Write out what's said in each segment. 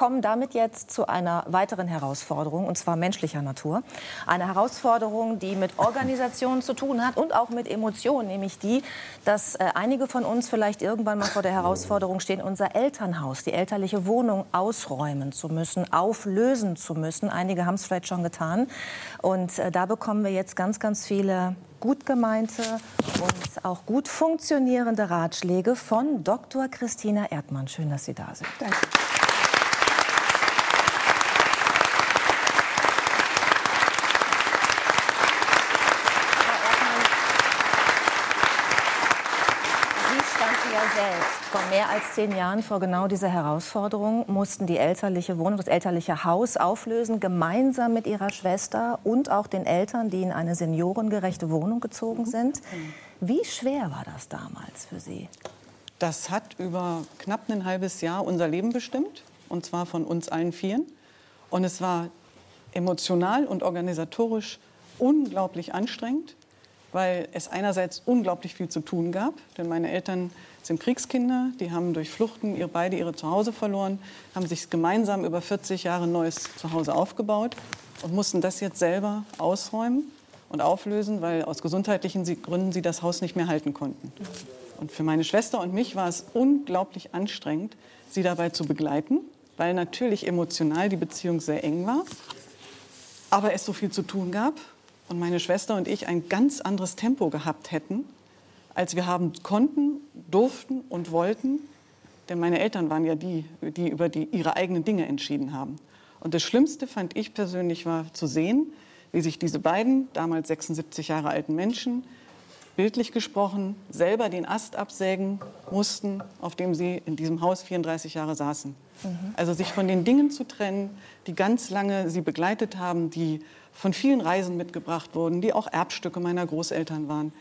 kommen damit jetzt zu einer weiteren Herausforderung, und zwar menschlicher Natur. Eine Herausforderung, die mit Organisation zu tun hat und auch mit Emotionen, nämlich die, dass äh, einige von uns vielleicht irgendwann mal vor der Herausforderung stehen, unser Elternhaus, die elterliche Wohnung ausräumen zu müssen, auflösen zu müssen. Einige haben es vielleicht schon getan. Und äh, da bekommen wir jetzt ganz, ganz viele gut gemeinte und auch gut funktionierende Ratschläge von Dr. Christina Erdmann. Schön, dass Sie da sind. Danke. Vor mehr als zehn Jahren vor genau dieser Herausforderung mussten die elterliche Wohnung, das elterliche Haus auflösen, gemeinsam mit ihrer Schwester und auch den Eltern, die in eine seniorengerechte Wohnung gezogen sind. Wie schwer war das damals für Sie? Das hat über knapp ein halbes Jahr unser Leben bestimmt, und zwar von uns allen Vieren. Und es war emotional und organisatorisch unglaublich anstrengend, weil es einerseits unglaublich viel zu tun gab, denn meine Eltern sind Kriegskinder, die haben durch Fluchten ihre, beide ihre Zuhause verloren, haben sich gemeinsam über 40 Jahre ein neues Zuhause aufgebaut und mussten das jetzt selber ausräumen und auflösen, weil aus gesundheitlichen Gründen sie das Haus nicht mehr halten konnten. Und für meine Schwester und mich war es unglaublich anstrengend, sie dabei zu begleiten, weil natürlich emotional die Beziehung sehr eng war, aber es so viel zu tun gab und meine Schwester und ich ein ganz anderes Tempo gehabt hätten, als wir haben konnten, durften und wollten. Denn meine Eltern waren ja die, die über die, ihre eigenen Dinge entschieden haben. Und das Schlimmste fand ich persönlich war zu sehen, wie sich diese beiden, damals 76 Jahre alten Menschen, bildlich gesprochen, selber den Ast absägen mussten, auf dem sie in diesem Haus 34 Jahre saßen. Mhm. Also sich von den Dingen zu trennen, die ganz lange sie begleitet haben, die von vielen Reisen mitgebracht wurden, die auch Erbstücke meiner Großeltern waren.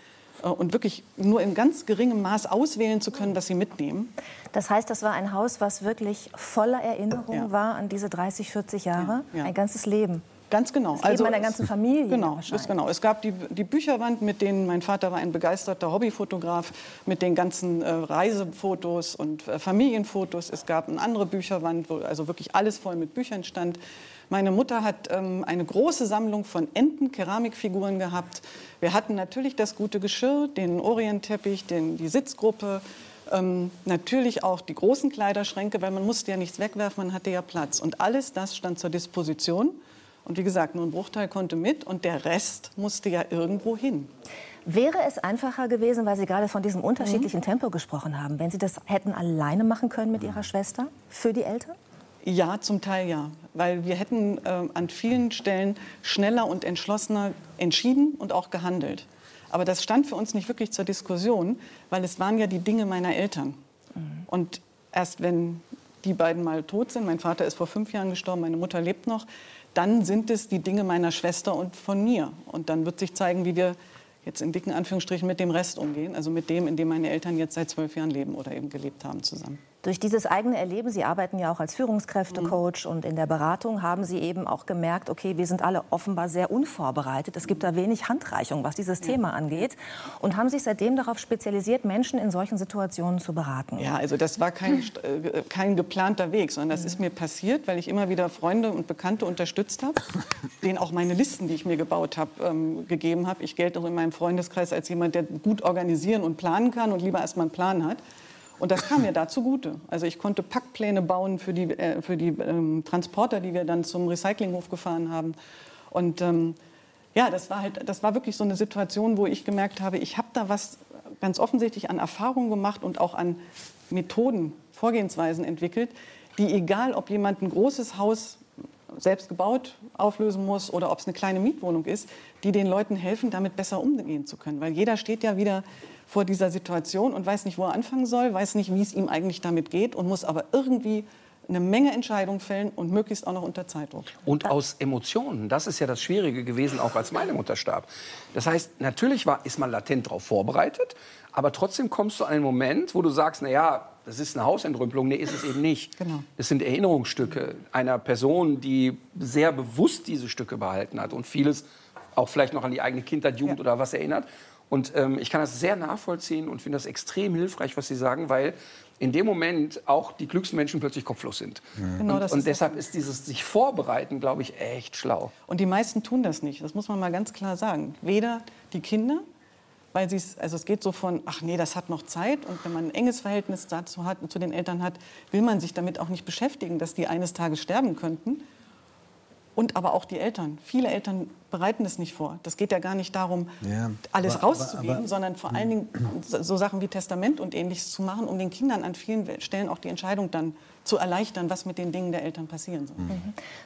Äh, und wirklich nur in ganz geringem Maß auswählen zu können, was sie mitnehmen. Das heißt, das war ein Haus, was wirklich voller Erinnerung ja. war an diese 30, 40 Jahre, ja, ja. ein ganzes Leben. Ganz genau. Das also meiner ganzen Familie. Genau, ist genau. Es gab die, die, Bücherwand, mit denen mein Vater war ein begeisterter Hobbyfotograf, mit den ganzen äh, Reisefotos und äh, Familienfotos. Es gab eine andere Bücherwand, wo also wirklich alles voll mit Büchern stand. Meine Mutter hat ähm, eine große Sammlung von Enten, Keramikfiguren gehabt. Wir hatten natürlich das gute Geschirr, den Orientteppich, den, die Sitzgruppe, ähm, natürlich auch die großen Kleiderschränke, weil man musste ja nichts wegwerfen, man hatte ja Platz. Und alles das stand zur Disposition. Und wie gesagt, nur ein Bruchteil konnte mit und der Rest musste ja irgendwo hin. Wäre es einfacher gewesen, weil Sie gerade von diesem unterschiedlichen mhm. Tempo gesprochen haben, wenn Sie das hätten alleine machen können mit Ihrer Schwester für die Eltern? Ja, zum Teil ja. Weil wir hätten äh, an vielen Stellen schneller und entschlossener entschieden und auch gehandelt. Aber das stand für uns nicht wirklich zur Diskussion, weil es waren ja die Dinge meiner Eltern. Mhm. Und erst wenn die beiden mal tot sind, mein Vater ist vor fünf Jahren gestorben, meine Mutter lebt noch, dann sind es die Dinge meiner Schwester und von mir. Und dann wird sich zeigen, wie wir jetzt in dicken Anführungsstrichen mit dem Rest umgehen, also mit dem, in dem meine Eltern jetzt seit zwölf Jahren leben oder eben gelebt haben zusammen. Durch dieses eigene Erleben, Sie arbeiten ja auch als Führungskräftecoach mhm. und in der Beratung haben Sie eben auch gemerkt, okay, wir sind alle offenbar sehr unvorbereitet. Es gibt da wenig Handreichung, was dieses ja. Thema angeht. Und haben sich seitdem darauf spezialisiert, Menschen in solchen Situationen zu beraten. Ja, also das war kein, äh, kein geplanter Weg, sondern das mhm. ist mir passiert, weil ich immer wieder Freunde und Bekannte unterstützt habe, denen auch meine Listen, die ich mir gebaut habe, ähm, gegeben habe. Ich gelte auch in meinem Freundeskreis als jemand, der gut organisieren und planen kann und lieber erst mal einen Plan hat. Und das kam mir da zugute. Also ich konnte Packpläne bauen für die, äh, für die ähm, Transporter, die wir dann zum Recyclinghof gefahren haben. Und ähm, ja, das war, halt, das war wirklich so eine Situation, wo ich gemerkt habe, ich habe da was ganz offensichtlich an Erfahrungen gemacht und auch an Methoden, Vorgehensweisen entwickelt, die egal, ob jemand ein großes Haus selbst gebaut auflösen muss oder ob es eine kleine Mietwohnung ist, die den Leuten helfen, damit besser umgehen zu können. Weil jeder steht ja wieder vor dieser Situation und weiß nicht, wo er anfangen soll, weiß nicht, wie es ihm eigentlich damit geht und muss aber irgendwie eine Menge Entscheidungen fällen und möglichst auch noch unter Zeitdruck. Und aus Emotionen, das ist ja das Schwierige gewesen, auch als meine Mutter starb. Das heißt, natürlich war, ist man latent darauf vorbereitet, aber trotzdem kommst du an einen Moment, wo du sagst, na ja, das ist eine Hausentrümpelung. Nee, ist es eben nicht. Genau. Es sind Erinnerungsstücke einer Person, die sehr bewusst diese Stücke behalten hat und vieles auch vielleicht noch an die eigene Kindheit, Jugend ja. oder was erinnert. Und ähm, ich kann das sehr nachvollziehen und finde das extrem hilfreich, was Sie sagen, weil in dem Moment auch die klügsten Menschen plötzlich kopflos sind. Genau, und das und ist deshalb ist dieses sich vorbereiten, glaube ich, echt schlau. Und die meisten tun das nicht. Das muss man mal ganz klar sagen. Weder die Kinder, weil sie es, also es geht so von, ach nee, das hat noch Zeit. Und wenn man ein enges Verhältnis dazu hat, zu den Eltern hat, will man sich damit auch nicht beschäftigen, dass die eines Tages sterben könnten. Und aber auch die Eltern. Viele Eltern bereiten es nicht vor. Das geht ja gar nicht darum, Ja, alles aber- rauszugeben, aber- aber- sondern vor allen Dingen so Sachen wie Testament und ähnliches zu machen, um den Kindern an vielen Stellen auch die Entscheidung dann zu erleichtern, was mit den Dingen der Eltern passieren soll.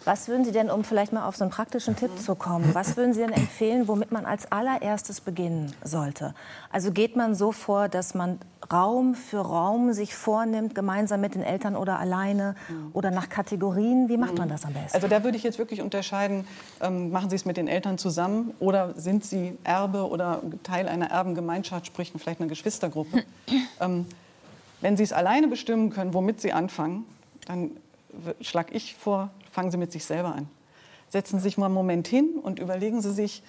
Was würden Sie denn, um vielleicht mal auf so einen praktischen Tipp zu kommen, was würden Sie denn empfehlen, womit man als allererstes beginnen sollte? Also geht man so vor, dass man Raum für Raum sich vornimmt, gemeinsam mit den Eltern oder alleine oder nach Kategorien? Wie macht man das am besten? Also da würde ich jetzt wirklich unterscheiden, ähm, machen Sie es mit den Eltern zusammen oder sind Sie Erbe oder Teil einer Erbengemeinschaft, sprich vielleicht einer Geschwistergruppe. ähm, wenn Sie es alleine bestimmen können, womit Sie anfangen, dann schlage ich vor, fangen Sie mit sich selber an. Setzen Sie sich mal einen Moment hin und überlegen Sie sich,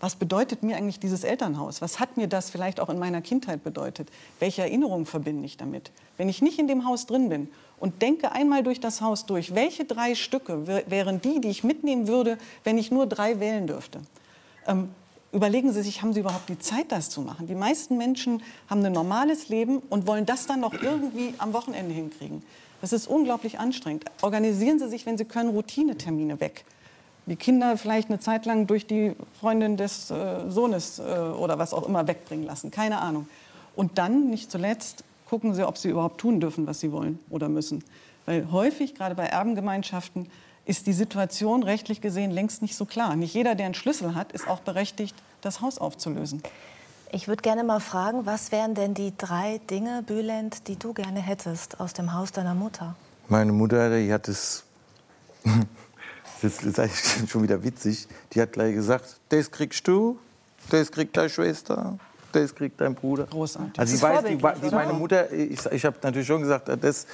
was bedeutet mir eigentlich dieses Elternhaus? Was hat mir das vielleicht auch in meiner Kindheit bedeutet? Welche Erinnerungen verbinde ich damit? Wenn ich nicht in dem Haus drin bin und denke einmal durch das Haus durch, welche drei Stücke wär- wären die, die ich mitnehmen würde, wenn ich nur drei wählen dürfte? Ähm, überlegen Sie sich, haben Sie überhaupt die Zeit, das zu machen? Die meisten Menschen haben ein normales Leben und wollen das dann noch irgendwie am Wochenende hinkriegen. Das ist unglaublich anstrengend. Organisieren Sie sich, wenn Sie können, Routinetermine weg die Kinder vielleicht eine Zeit lang durch die Freundin des äh, Sohnes äh, oder was auch immer wegbringen lassen. Keine Ahnung. Und dann, nicht zuletzt, gucken sie, ob sie überhaupt tun dürfen, was sie wollen oder müssen. Weil häufig, gerade bei Erbengemeinschaften, ist die Situation rechtlich gesehen längst nicht so klar. Nicht jeder, der einen Schlüssel hat, ist auch berechtigt, das Haus aufzulösen. Ich würde gerne mal fragen, was wären denn die drei Dinge, Bülent, die du gerne hättest aus dem Haus deiner Mutter? Meine Mutter, die hat es. Das ist eigentlich schon wieder witzig. Die hat gleich gesagt: Das kriegst du, das kriegt deine Schwester, das kriegt dein Bruder. Großartig. Also, ich weiß, die, die, meine Mutter, ich, ich habe natürlich schon gesagt, äh, das,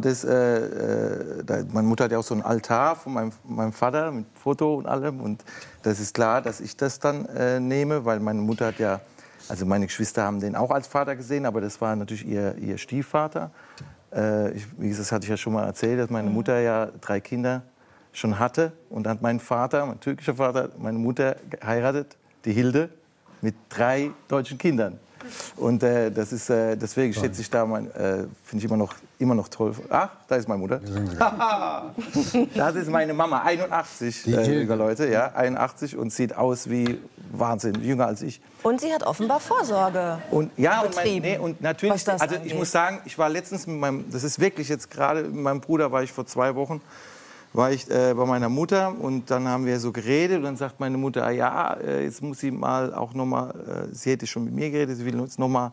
das, äh, äh, da, meine Mutter hat ja auch so einen Altar von meinem, meinem Vater mit Foto und allem. Und das ist klar, dass ich das dann äh, nehme, weil meine Mutter hat ja, also meine Geschwister haben den auch als Vater gesehen, aber das war natürlich ihr, ihr Stiefvater. Äh, ich, wie gesagt, das hatte ich ja schon mal erzählt, dass meine Mutter ja drei Kinder schon hatte. Und dann hat mein Vater, mein türkischer Vater, meine Mutter geheiratet, die Hilde, mit drei deutschen Kindern. Und äh, das ist, äh, deswegen schätze ich da, mein, äh, finde ich immer noch, immer noch toll. Ach, da ist meine Mutter. das ist meine Mama, 81, äh, liebe Leute, ja, 81 und sieht aus wie Wahnsinn, jünger als ich. Und sie hat offenbar Vorsorge. Und ja, und, mein, betrieben, nee, und natürlich, was das also ich angeht. muss sagen, ich war letztens mit meinem, das ist wirklich jetzt gerade mit meinem Bruder, war ich vor zwei Wochen, war ich äh, bei meiner Mutter und dann haben wir so geredet und dann sagt meine Mutter, ah, ja, äh, jetzt muss sie mal auch noch mal, äh, sie hätte schon mit mir geredet, sie will uns noch mal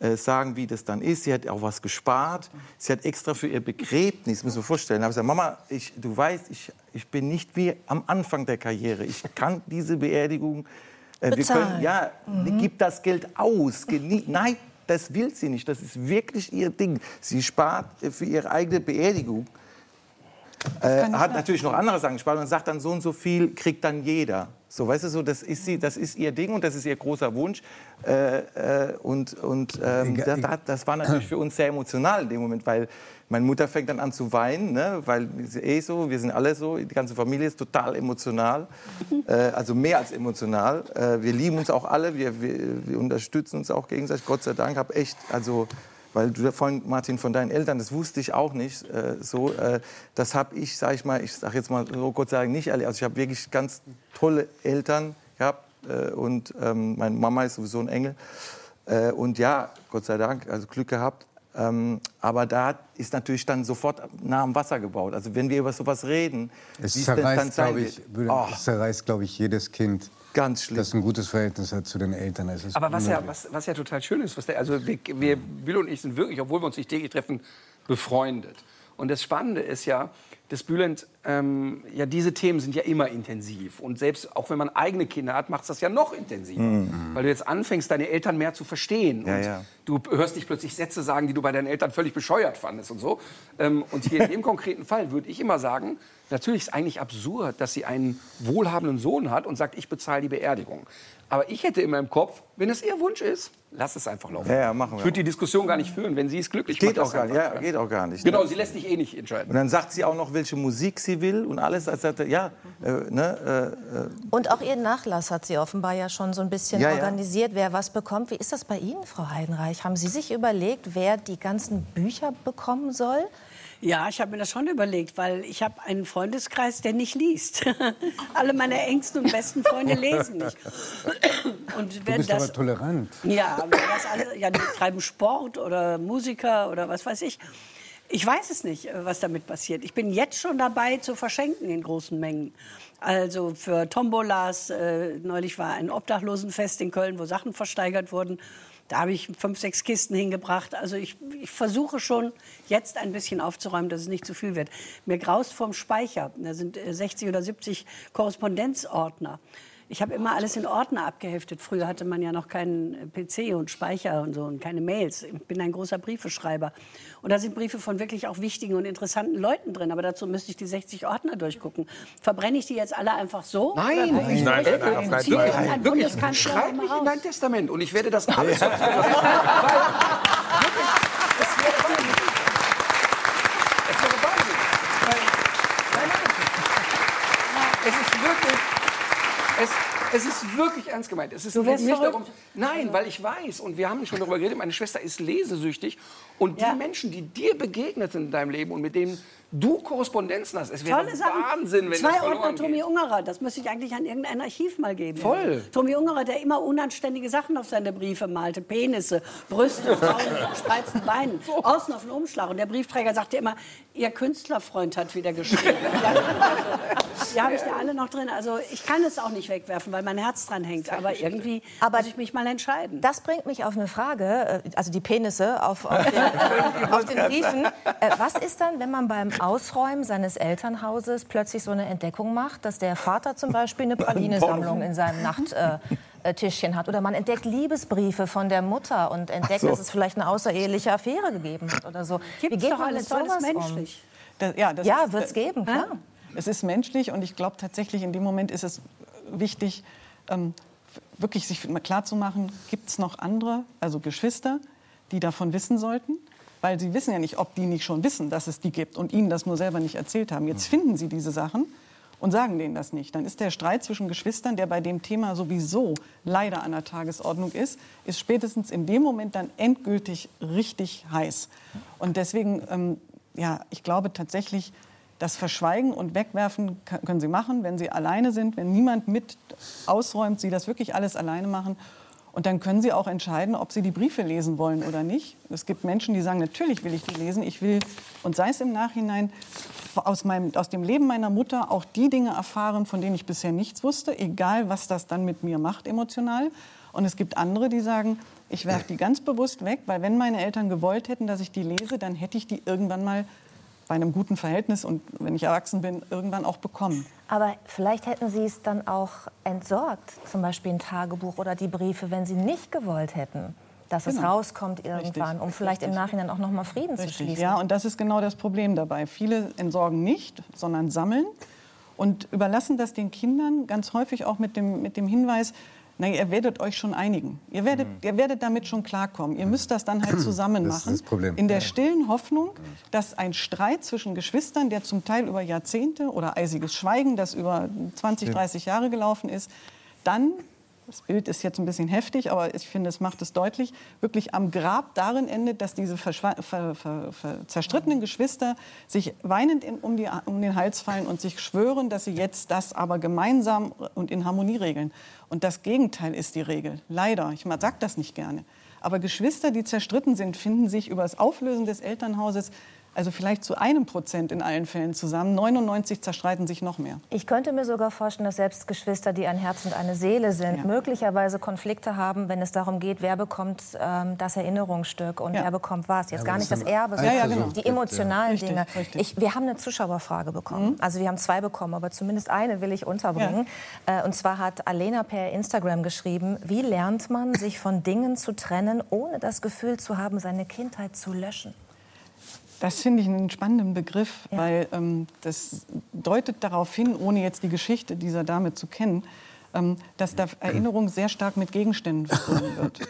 äh, sagen, wie das dann ist. Sie hat auch was gespart. Sie hat extra für ihr Begräbnis, muss man vorstellen. Da habe ich gesagt, Mama, ich, du weißt, ich, ich bin nicht wie am Anfang der Karriere. Ich kann diese Beerdigung äh, wir Bezahlen. können, ja, gib das Geld aus. Genie Nein, das will sie nicht. Das ist wirklich ihr Ding. Sie spart äh, für ihre eigene Beerdigung. Äh, ich hat natürlich noch andere Sachen gespart und sagt dann so und so viel kriegt dann jeder. So, weißt du, so, das ist sie, das ist ihr Ding und das ist ihr großer Wunsch. Äh, äh, und und ähm, Egal- das, das- das war natürlich für uns sehr emotional in dem Moment, weil meine Mutter fängt dann an zu weinen, ne? weil sie eh so, wir sind alle so, die ganze Familie ist total emotional, äh, also mehr als emotional. Äh, wir lieben uns auch alle, wir, wir, wir unterstützen uns auch gegenseitig, Gott sei Dank. Hab echt, also weil du vorhin, Martin, von deinen Eltern, das wusste ich auch nicht äh, so. Äh, das habe ich, sag ich mal, ich sage jetzt mal so Gott sei Dank nicht erlebt. Also ich habe wirklich ganz tolle Eltern gehabt äh, und ähm, meine Mama ist sowieso ein Engel. Äh, und ja, Gott sei Dank, also Glück gehabt. Ähm, aber da ist natürlich dann sofort nah am Wasser gebaut. Also wenn wir über sowas reden, Es zerreißt, glaube ich, würde- Oh, es zerreißt, glaube ich, jedes Kind, ganz schlimm. das ein gutes Verhältnis hat zu den Eltern. Es ist Aber was ja, was, was ja total schön ist, was der, also wir, wir, Bill und ich sind wirklich, obwohl wir uns nicht täglich treffen, befreundet. Und das Spannende ist ja, dass Bülent, ähm, ja, diese Themen sind ja immer intensiv. Und selbst auch wenn man eigene Kinder hat, macht es das ja noch intensiver. Weil du jetzt anfängst, deine Eltern mehr zu verstehen. Ja, und ja. du hörst dich plötzlich Sätze sagen, die du bei deinen Eltern völlig bescheuert fandest und so. Ähm, und hier in dem konkreten Fall würde ich immer sagen, natürlich ist es eigentlich absurd, dass sie einen wohlhabenden Sohn hat und sagt, ich bezahle die Beerdigung. Aber ich hätte immer im Kopf, wenn es ihr Wunsch ist, lass es einfach laufen. Ja, ja, machen wir. Ich würde die Diskussion gar nicht führen, wenn sie es glücklich Geht macht. auch gar nicht. Ja, geht auch gar nicht. Genau, ne? sie lässt sich eh nicht entscheiden. Und dann sagt sie auch noch, welche Musik sie will und alles. Also, ja, äh, ne, äh, äh, Und auch ihren Nachlass hat sie offenbar ja schon so ein bisschen Ja, ja. organisiert, wer was bekommt. Wie ist das bei Ihnen, Frau Heidenreich? Haben Sie sich überlegt, wer die ganzen Bücher bekommen soll? Ja, ich habe mir das schon überlegt, weil ich habe einen Freundeskreis, der nicht liest. Alle meine engsten und besten Freunde lesen nicht. Und Du wenn bist das, aber tolerant. ja, wenn das alle, ja, die treiben Sport oder Musiker oder was weiß ich. Ich weiß es nicht, äh, was damit passiert. Ich bin jetzt schon dabei zu verschenken in großen Mengen. Also für Tombolas, äh, neulich war ein Obdachlosenfest in Köln, wo Sachen versteigert wurden. Da habe ich fünf, sechs Kisten hingebracht. Also ich, ich versuche schon jetzt ein bisschen aufzuräumen, dass es nicht zu viel wird. Mir graust vom Speicher. Da sind äh, 60 oder 70 Korrespondenzordner. Ich habe immer alles in Ordner abgeheftet. Früher hatte man ja noch keinen äh, PC und Speicher und so und keine Mails. Ich bin ein großer Briefeschreiber. Und da sind Briefe von wirklich auch wichtigen und interessanten Leuten drin. Aber dazu müsste ich die 60 Ordner durchgucken. Verbrenne ich die jetzt alle einfach so? Nein, ich Nein, nein, auf keinen Ziehe Fall. irgendein Wirklich, Bundeskanzler schreib immer mich in raus? dein Testament und ich werde das alles sortieren. Weil, wirklich, das wäre Wahnsinn. Das wäre Wahnsinn. Weil, nein, nein. Es ist wirklich, es, es ist wirklich ernst gemeint. Es ist Du wärst nicht verrückt? darum, nein, weil ich weiß und wir haben schon darüber geredet, meine Schwester ist lesesüchtig und Ja. die Menschen, die dir begegneten in deinem Leben und mit denen du Korrespondenzen hast, es wäre. Wahnsinn, wenn Zwei Ordner Tommy. Ungerer, das müsste ich eigentlich an irgendein Archiv mal geben. Voll. Tommy Ungerer, der immer unanständige Sachen auf seine Briefe malte. Penisse, Brüste, Frauen mit gespreizten Beinen. Außen auf den Umschlag. Und der Briefträger sagte immer, ihr Künstlerfreund hat wieder geschrieben. ja, also, die habe ich da alle noch drin. Also ich kann es auch nicht wegwerfen, weil mein Herz dran hängt. Aber irgendwie Aber muss ich mich mal entscheiden. Das bringt mich auf eine Frage, äh, also die Penisse auf, auf, den, auf den Briefen. Äh, Was ist dann, wenn man beim Ausräumen seines Elternhauses plötzlich so eine Entdeckung macht, dass der Vater zum Beispiel eine Pralinesammlung in seinem Nachttischchen äh, Tischchen hat? Oder man entdeckt Liebesbriefe von der Mutter und entdeckt, so. dass es vielleicht eine außereheliche Affäre gegeben hat oder so. Wie Gibt's geht doch man alles, mit alles sowas um? menschlich. Das, ja, das Ja, wird es äh, geben, klar. Es ist menschlich und ich glaube tatsächlich, in dem Moment ist es wichtig, ähm, wirklich sich mal klarzumachen, gibt es noch andere, also Geschwister, die davon wissen sollten? Weil sie wissen ja nicht, ob die nicht schon wissen, dass es die gibt und ihnen das nur selber nicht erzählt haben. Jetzt finden sie diese Sachen und sagen denen das nicht. Dann ist der Streit zwischen Geschwistern, der bei dem Thema sowieso leider an der Tagesordnung ist, ist spätestens in dem Moment dann endgültig richtig heiß. Und deswegen, ähm, ja, ich glaube tatsächlich, das Verschweigen und Wegwerfen können sie machen, wenn sie alleine sind, wenn niemand mit ausräumt, sie das wirklich alles alleine machen. Und dann können sie auch entscheiden, ob sie die Briefe lesen wollen oder nicht. Es gibt Menschen, die sagen, natürlich will ich die lesen. Ich will, und sei es im Nachhinein, aus, meinem, aus dem Leben meiner Mutter auch die Dinge erfahren, von denen ich bisher nichts wusste, egal was das dann mit mir macht emotional. Und es gibt andere, die sagen, ich werfe die ganz bewusst weg, weil wenn meine Eltern gewollt hätten, dass ich die lese, dann hätte ich die irgendwann mal bei einem guten Verhältnis und wenn ich erwachsen bin, irgendwann auch bekommen. Aber vielleicht hätten Sie es dann auch entsorgt, zum Beispiel ein Tagebuch oder die Briefe, wenn Sie nicht gewollt hätten, dass es Genau. rauskommt irgendwann, um vielleicht im Nachhinein auch noch mal Frieden zu schließen. Ja, und das ist genau das Problem dabei. Viele entsorgen nicht, sondern sammeln und überlassen das den Kindern ganz häufig auch mit dem, mit dem Hinweis, na, ihr werdet euch schon einigen. Ihr werdet, ihr werdet damit schon klarkommen. Ihr müsst das dann halt zusammen Das ist machen. das Problem. In der stillen Hoffnung, dass ein Streit zwischen Geschwistern, der zum Teil über Jahrzehnte oder eisiges Schweigen, das über 20, 30 Jahre gelaufen ist, dann, das Bild ist jetzt ein bisschen heftig, aber ich finde, es macht es deutlich, wirklich am Grab darin endet, dass diese ver, ver, ver, zerstrittenen Geschwister sich weinend in, um, die, um den Hals fallen und sich schwören, dass sie jetzt das aber gemeinsam und in Harmonie regeln. Und das Gegenteil ist die Regel. Leider. Ich sage das nicht gerne. Aber Geschwister, die zerstritten sind, finden sich über das Auflösen des Elternhauses also vielleicht zu einem Prozent in allen Fällen zusammen. 99 zerstreiten sich noch mehr. Ich könnte mir sogar vorstellen, dass selbst Geschwister, die ein Herz und eine Seele sind, Ja. möglicherweise Konflikte haben, wenn es darum geht, wer bekommt ähm, das Erinnerungsstück und Ja. wer bekommt was. Jetzt Ja, gar nicht das Erbe, sondern Ja, ja, genau. die emotionalen Richtig, Dinge. richtig. Mhm. Ich, wir haben eine Zuschauerfrage bekommen. Also wir haben zwei bekommen, aber zumindest eine will ich unterbringen. Äh, und zwar hat Alena per Instagram geschrieben, wie lernt man, sich von Dingen zu trennen, ohne das Gefühl zu haben, seine Kindheit zu löschen? Das finde ich einen spannenden Begriff, Ja. weil ähm, das deutet darauf hin, ohne jetzt die Geschichte dieser Dame zu kennen, ähm, dass da Erinnerung sehr stark mit Gegenständen verbunden wird.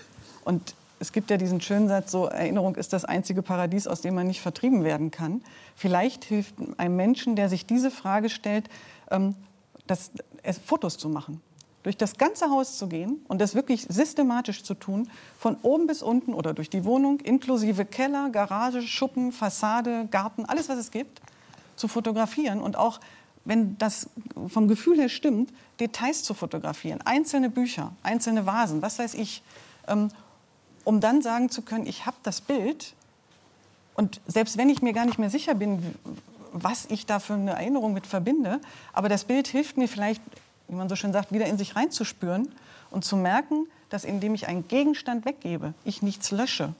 Und es gibt ja diesen schönen Satz, so Erinnerung ist das einzige Paradies, aus dem man nicht vertrieben werden kann. Vielleicht hilft einem Menschen, der sich diese Frage stellt, ähm, das, es, Fotos zu machen. Durch das ganze Haus zu gehen und das wirklich systematisch zu tun, von oben bis unten oder durch die Wohnung, inklusive Keller, Garage, Schuppen, Fassade, Garten, alles, was es gibt, zu fotografieren und auch, wenn das vom Gefühl her stimmt, Details zu fotografieren, einzelne Bücher, einzelne Vasen, was weiß ich, ähm, um dann sagen zu können, ich habe das Bild und selbst wenn ich mir gar nicht mehr sicher bin, was ich da für eine Erinnerung mit verbinde, aber das Bild hilft mir vielleicht, wie man so schön sagt, wieder in sich reinzuspüren und zu merken, dass indem ich einen Gegenstand weggebe, ich nichts lösche.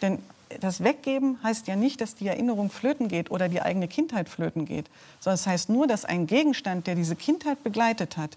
Denn das Weggeben heißt ja nicht, dass die Erinnerung flöten geht oder die eigene Kindheit flöten geht, sondern es heißt nur, dass ein Gegenstand, der diese Kindheit begleitet hat,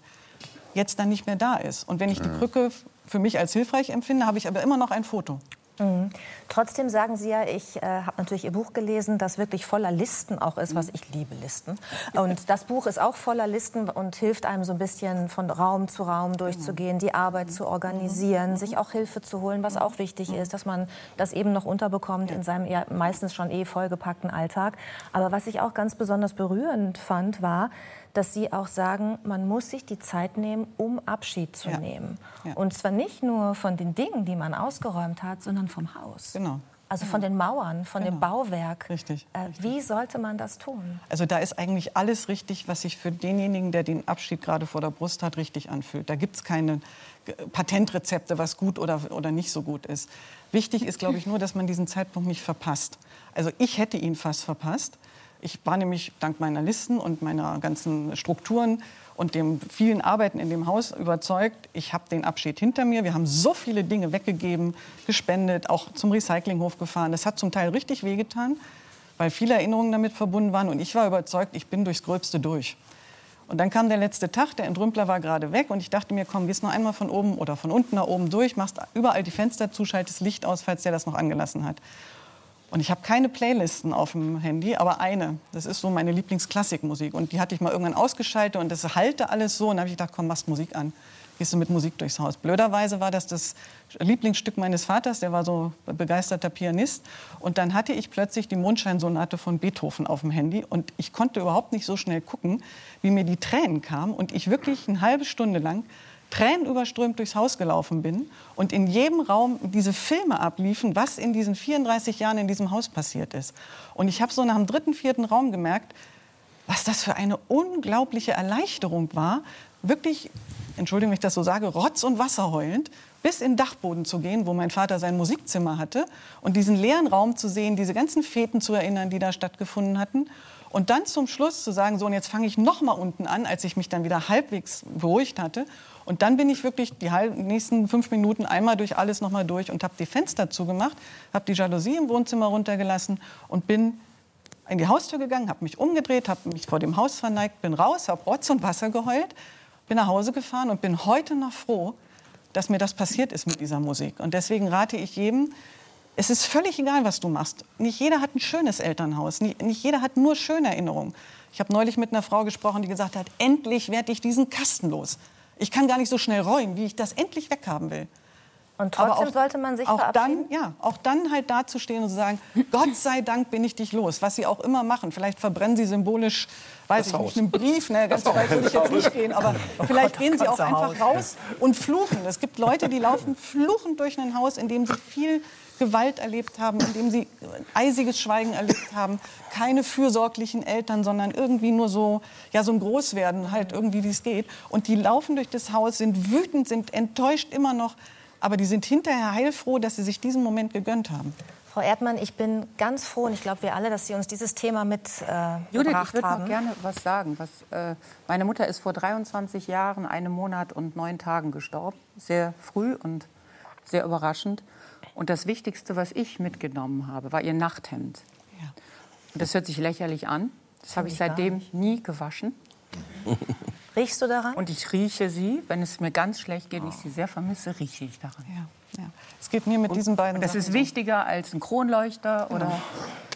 jetzt dann nicht mehr da ist. Und wenn ich die Krücke für mich als hilfreich empfinde, habe ich aber immer noch ein Foto. Mhm. Trotzdem sagen Sie ja, ich äh, habe natürlich Ihr Buch gelesen, das wirklich voller Listen auch ist, was ich liebe Listen. Und das Buch ist auch voller Listen und hilft einem so ein bisschen von Raum zu Raum durchzugehen, die Arbeit zu organisieren, sich auch Hilfe zu holen, was auch wichtig ist, dass man das eben noch unterbekommt in seinem ja, meistens schon eh vollgepackten Alltag. Aber was ich auch ganz besonders berührend fand, war, dass Sie auch sagen, man muss sich die Zeit nehmen, um Abschied zu Ja. nehmen. Ja. Und zwar nicht nur von den Dingen, die man ausgeräumt hat, sondern vom Haus. Genau. Also von den Mauern, von dem Genau. Bauwerk. Richtig, Äh, wie sollte man das tun? Also da ist eigentlich alles richtig, was sich für denjenigen, der den Abschied gerade vor der Brust hat, richtig anfühlt. Da gibt es keine äh, Patentrezepte, was gut oder, oder nicht so gut ist. Wichtig ist, glaube ich, nur, dass man diesen Zeitpunkt nicht verpasst. Also ich hätte ihn fast verpasst. Ich war nämlich dank meiner Listen und meiner ganzen Strukturen und dem vielen Arbeiten in dem Haus überzeugt, ich habe den Abschied hinter mir. Wir haben so viele Dinge weggegeben, gespendet, auch zum Recyclinghof gefahren. Das hat zum Teil richtig wehgetan, weil viele Erinnerungen damit verbunden waren. Und ich war überzeugt, ich bin durchs Gröbste durch. Und dann kam der letzte Tag, der Entrümpler war gerade weg und ich dachte mir, komm, gehst noch einmal von oben oder von unten nach oben durch, machst überall die Fenster zu, schaltest Licht aus, falls der das noch angelassen hat. Und ich habe keine Playlisten auf dem Handy, aber eine. Das ist so meine Lieblingsklassikmusik. Und die hatte ich mal irgendwann ausgeschaltet und das halte alles so. Und dann habe ich gedacht, komm, machst Musik an. Gehst du mit Musik durchs Haus. Blöderweise war das das Lieblingsstück meines Vaters, der war so begeisterter Pianist. Und dann hatte ich plötzlich die Mondscheinsonate von Beethoven auf dem Handy. Und ich konnte überhaupt nicht so schnell gucken, wie mir die Tränen kamen. Und ich wirklich eine halbe Stunde lang tränenüberströmt durchs Haus gelaufen bin und in jedem Raum diese Filme abliefen, was in diesen 34 Jahren in diesem Haus passiert ist. Und ich habe so nach dem dritten, vierten Raum gemerkt, was das für eine unglaubliche Erleichterung war, wirklich, Entschuldigung, wenn ich das so sage, Rotz und Wasser heulend, bis in den Dachboden zu gehen, wo mein Vater sein Musikzimmer hatte und diesen leeren Raum zu sehen, diese ganzen Feten zu erinnern, die da stattgefunden hatten. Und dann zum Schluss zu sagen, so und jetzt fange ich noch mal unten an, als ich mich dann wieder halbwegs beruhigt hatte. Und dann bin ich wirklich die nächsten fünf Minuten einmal durch alles noch mal durch und habe die Fenster zugemacht, habe die Jalousie im Wohnzimmer runtergelassen und bin in die Haustür gegangen, habe mich umgedreht, habe mich vor dem Haus verneigt, bin raus, habe Rotz und Wasser geheult, bin nach Hause gefahren und bin heute noch froh, dass mir das passiert ist mit dieser Musik. Und deswegen rate ich jedem, es ist völlig egal, was du machst. Nicht jeder hat ein schönes Elternhaus, nicht jeder hat nur schöne Erinnerungen. Ich habe neulich mit einer Frau gesprochen, die gesagt hat, endlich werde ich diesen Kasten los. Ich kann gar nicht so schnell räumen, wie ich das endlich weghaben will. Und Aber trotzdem auch- sollte man sich auch verabschieden. dann, ja, auch dann halt dazustehen und zu sagen, Gott sei Dank bin ich dich los. Was sie auch immer machen. Vielleicht verbrennen sie symbolisch, weiß Das ich Haus. nicht, einen Brief. Ne, ganz so weit würde ich jetzt nicht gehen. Aber vielleicht das gehen sie auch einfach raus und fluchen. Es gibt Leute, die laufen fluchend durch ein Haus, in dem sie viel Gewalt erlebt haben, in dem sie eisiges Schweigen erlebt haben, keine fürsorglichen Eltern, sondern irgendwie nur so, ja, so ein Großwerden, halt irgendwie, wie es geht. Und die laufen durch das Haus, sind wütend, sind enttäuscht immer noch, aber die sind hinterher heilfroh, dass sie sich diesen Moment gegönnt haben. Frau Erdmann, ich bin ganz froh und ich glaube wir alle, dass Sie uns dieses Thema mit äh, Judith, ich würde noch gerne was sagen. Was, äh, meine Mutter ist vor 23 Jahren, einem Monat und neun Tagen gestorben. Sehr früh und sehr überraschend. Und das Wichtigste, was ich mitgenommen habe, war ihr Nachthemd. Und das hört sich lächerlich an. Das habe ich seitdem nie gewaschen. Riechst du daran? Und ich rieche sie, wenn es mir ganz schlecht geht und ich sie sehr vermisse, rieche ich daran. Ja, ja. Es geht mir mit diesen beiden Das Sachen ist so. wichtiger als ein Kronleuchter oder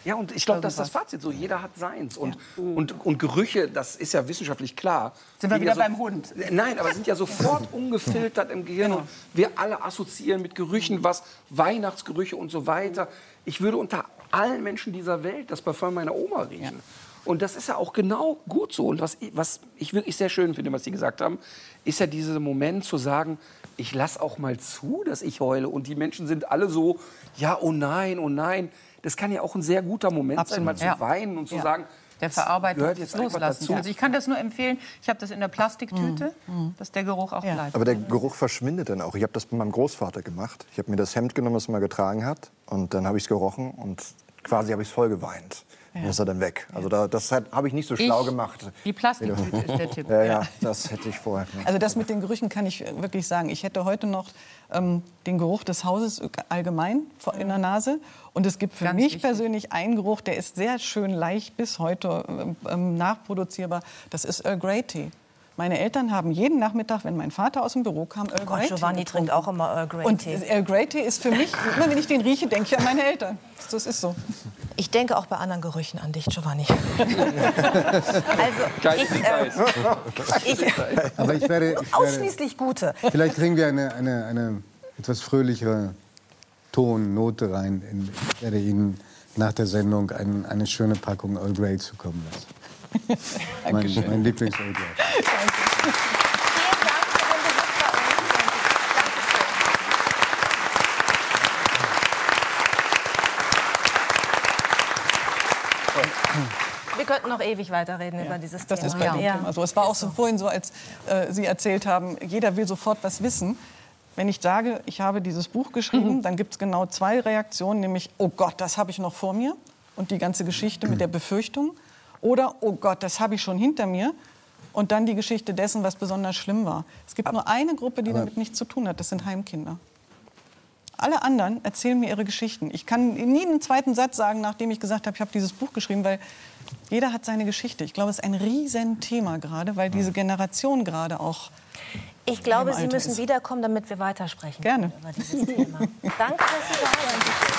Ja, und ich glaube, das ist das. Fazit so. Jeder hat seins. Und, und, und Gerüche, das ist ja wissenschaftlich klar. Sind wir wieder ja beim Hund. Nein, aber sind ja sofort ungefiltert im Gehirn. Und wir alle assoziieren mit Gerüchen was, Weihnachtsgerüche und so weiter. Ich würde unter allen Menschen dieser Welt das Parfum meiner Oma riechen. Und das ist ja auch genau gut so. Und was, ich- was ich wirklich sehr schön finde, was Sie gesagt haben, ist ja dieser Moment zu sagen, ich lasse auch mal zu, dass ich heule. Und die Menschen sind alle so, ja, oh nein, oh nein. Das kann ja auch ein sehr guter Moment sein, mal zu Ja. weinen und zu sagen, der Verarbeitung gehört jetzt Loslassen. dazu. Also ich kann das nur empfehlen. Ich habe das in der Plastiktüte, dass der Geruch auch bleibt. Aber der Geruch verschwindet dann auch. Ich habe das bei meinem Großvater gemacht. Ich habe mir das Hemd genommen, das er mal getragen hat. Und dann habe ich es gerochen und quasi habe ich es voll geweint. Und ist er dann weg. Also da, das habe ich nicht so schlau Ich- gemacht. Die Plastiktüte ist der Tipp. Ja, ja, das hätte ich vorher. Also das mit den Gerüchen kann ich wirklich sagen. Ich hätte heute noch ähm, den Geruch des Hauses allgemein vor- in der Nase. Und es gibt für Ganz mich wichtig. persönlich einen Geruch, der ist sehr schön leicht bis heute ähm, ähm, nachproduzierbar. Das ist Earl Grey Tea. Meine Eltern haben jeden Nachmittag, wenn mein Vater aus dem Büro kam, Earl Oh Gott, Grey Giovanni getrunken. trinkt auch immer Earl Grey Und Tee. Earl Grey Tea ist für mich, immer wenn ich den rieche, denke ich an meine Eltern. Das ist so. Ich denke auch bei anderen Gerüchen an dich, Giovanni. also Geist ich, äh, ich, Aber ich werde, ich werde ausschließlich gute. vielleicht kriegen wir eine, eine, eine etwas fröhlichere Tonnote rein. In, ich werde Ihnen nach der Sendung ein, eine schöne Packung Earl Grey zukommen lassen. Mein mein Lieblings-Earl Grey. Vielen Dank für den Besuch bei uns. Dankeschön. Wir könnten noch ewig weiterreden über dieses Das Thema. ist bei dem Ja. Thema so. Es war auch so vorhin so, als äh, Sie erzählt haben, jeder will sofort was wissen. Wenn ich sage, ich habe dieses Buch geschrieben, dann gibt es genau zwei Reaktionen, nämlich, oh Gott, das habe ich noch vor mir und die ganze Geschichte mit der Befürchtung. Oder, oh Gott, das habe ich schon hinter mir. Und dann die Geschichte dessen, was besonders schlimm war. Es gibt nur eine Gruppe, die damit nichts zu tun hat, das sind Heimkinder. Alle anderen erzählen mir ihre Geschichten. Ich kann nie einen zweiten Satz sagen, nachdem ich gesagt habe, ich habe dieses Buch geschrieben, weil jeder hat seine Geschichte. Ich glaube, es ist ein Riesenthema gerade, weil diese Generation gerade auch. Ich glaube, Im Sie müssen ist. wiederkommen, damit wir weitersprechen Gerne. über dieses Thema. Danke, dass Sie da waren.